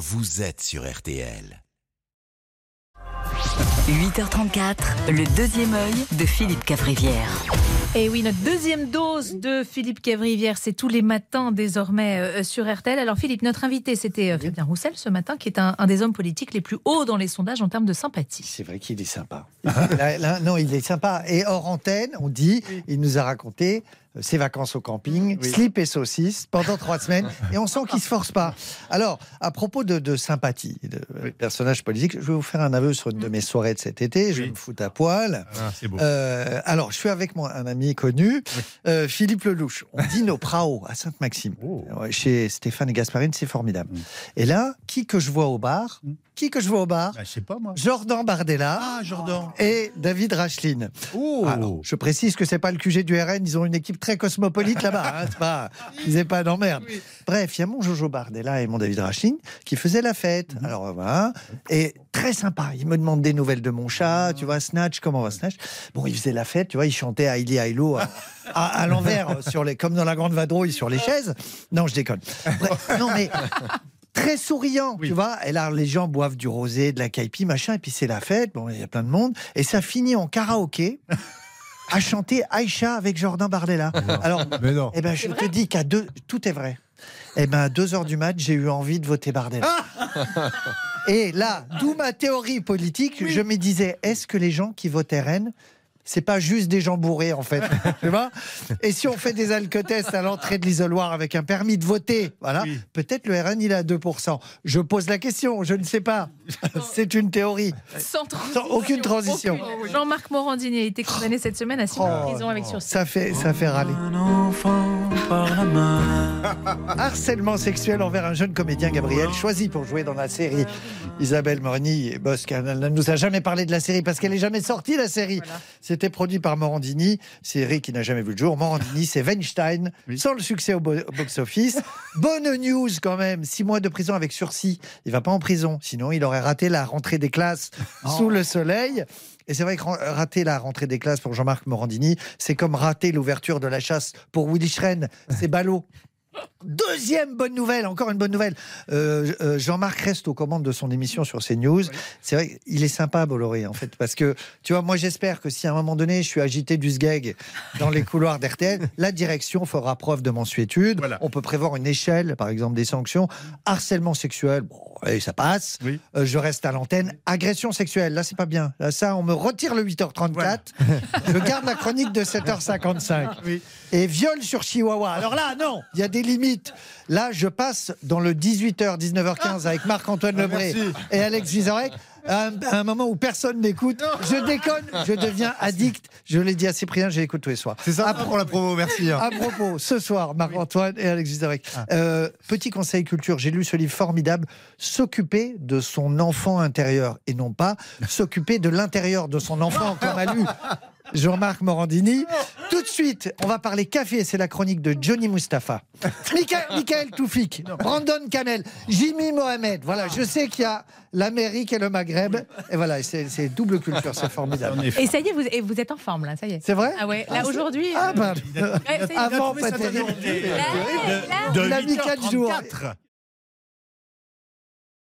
vous êtes sur RTL. 8h34, le deuxième œil de Philippe Cavrivière. Et oui, notre deuxième dose de Philippe Cavrivière, c'est tous les matins désormais euh, sur RTL. Alors Philippe, notre invité, c'était euh, Fabien Roussel ce matin, qui est un, un des hommes politiques les plus hauts dans les sondages en termes de sympathie. C'est vrai qu'il est sympa. Là, là, non, il est sympa. Et hors antenne, on dit, il nous a raconté euh, ses vacances au camping, slip et saucisse pendant trois semaines, et on sent qu'il se force pas. Alors, à propos de, de sympathie, de euh, personnage politique, je vais vous faire un aveu sur une de mes soirées de cet été. Je Oui. me fous à poil. Ah, beau. Euh, alors, je suis avec moi un ami connu, euh, Philippe Lelouch. On dîne au Prao à Sainte-Maxime, Oh. Chez Stéphane et Gasparine, c'est formidable. Et là, qui que je vois au bar Mm. Qui que je vois au bar Bah, je sais pas moi. Jordan Bardella Ah, Jordan. et David Racheline. Oh. Alors, je précise que c'est pas le QG du RN, ils ont une équipe très cosmopolite là-bas. hein, c'est pas, ils n'aient pas d'emmerde. Bref, il y a mon Jojo Bardella et mon David Racheline qui faisaient la fête. Mhm. Alors voilà, et très sympa. Ils me demandent des nouvelles de mon chat, tu vois, Snatch, comment va Snatch? Bon, ils faisaient la fête, tu vois, ils chantaient Hailey Hailo à, à, à l'envers, sur les, comme dans la grande vadrouille sur les chaises. Non, je déconne. Bref, non mais très souriant, Oui. tu vois. Et là, les gens boivent du rosé, de la caipi, machin, et puis c'est la fête. Bon, il y a plein de monde, et ça finit en karaoké. À chanter Aïcha avec Jordan Bardella. Alors, Mais non. eh ben, je te dis qu'à deux, tout est vrai. Eh ben, à 2 heures du match, j'ai eu envie de voter Bardella. Et là, d'où ma théorie politique, je me disais, est-ce que les gens qui votaient Rennes, c'est pas juste des gens bourrés en fait, tu vois Et si on fait des alcotests à l'entrée de l'isoloir avec un permis de voter, voilà, Oui. peut-être le RN il est à 2%. Je pose la question, je ne sais pas. C'est une théorie. Sans, transition. aucune transition. Aucune. Jean-Marc Morandini a été condamné cette semaine à 6 mois de Oh, prison avec sursis. Ça fait, ça fait râler. Harcèlement sexuel envers un jeune comédien, Gabriel, choisi pour jouer dans la série. Isabelle Morny, Bosque, elle ne nous a jamais parlé de la série parce qu'elle n'est jamais sortie, la série. C'était produit par Morandini, série qui n'a jamais vu le jour. Morandini, c'est Weinstein, Oui. sans le succès au, bo- au box-office. Bonne news quand même, six mois de prison avec sursis. Il va pas en prison, sinon il aurait raté la rentrée des classes sous le soleil. Et c'est vrai que rater la rentrée des classes pour Jean-Marc Morandini, c'est comme rater l'ouverture de la chasse pour Willy Schren. C'est ballot. Deuxième bonne nouvelle, encore une bonne nouvelle. Euh, euh, Jean-Marc reste aux commandes de son émission sur CNews. C'est vrai, il est sympa, Bolloré, en fait, parce que, tu vois, moi j'espère que si à un moment donné je suis agité du sgeg dans les couloirs d'RTL, la direction fera preuve de mansuétude. Voilà. On peut prévoir une échelle, par exemple, des sanctions. Harcèlement sexuel, bon, allez, ça passe. Oui. Euh, je reste à l'antenne. Agression sexuelle, là c'est pas bien. Là, ça, on me retire le 8h34. Je garde la chronique de 7h55. Oui. Et viol sur Chihuahua. Alors là, non, il y a des limites. Là, je passe dans le 18h, 19h15 avec Marc-Antoine Ah, Lebré et Alex Vizorek. À un, à un moment où personne n'écoute, je déconne, je deviens addict. Je l'ai dit à Cyprien, j'écoute tous les soirs. C'est ça À pour la promo, merci. hein. à propos, ce soir, Marc-Antoine et Alex Vizorek. Ah. Euh, petit conseil culture, j'ai lu ce livre formidable, S'occuper de son enfant intérieur et non pas s'occuper de l'intérieur de son enfant, comme a lu Jean-Marc Morandini. Tout de suite, on va parler café, c'est la chronique de Johnny Mustapha. Michael, Michael Toufik, Brandon Kamel, Jimmy Mohamed. Voilà, je sais qu'il y a l'Amérique et le Maghreb. Et voilà, c'est double culture, c'est formidable. Et ça y est, vous, et vous êtes en forme là, ça y est. C'est vrai Ah ouais, là aujourd'hui. Ah, euh, pardon. ouais, ça y est. Avant, pas terrible. mis quatre jours. 8h34.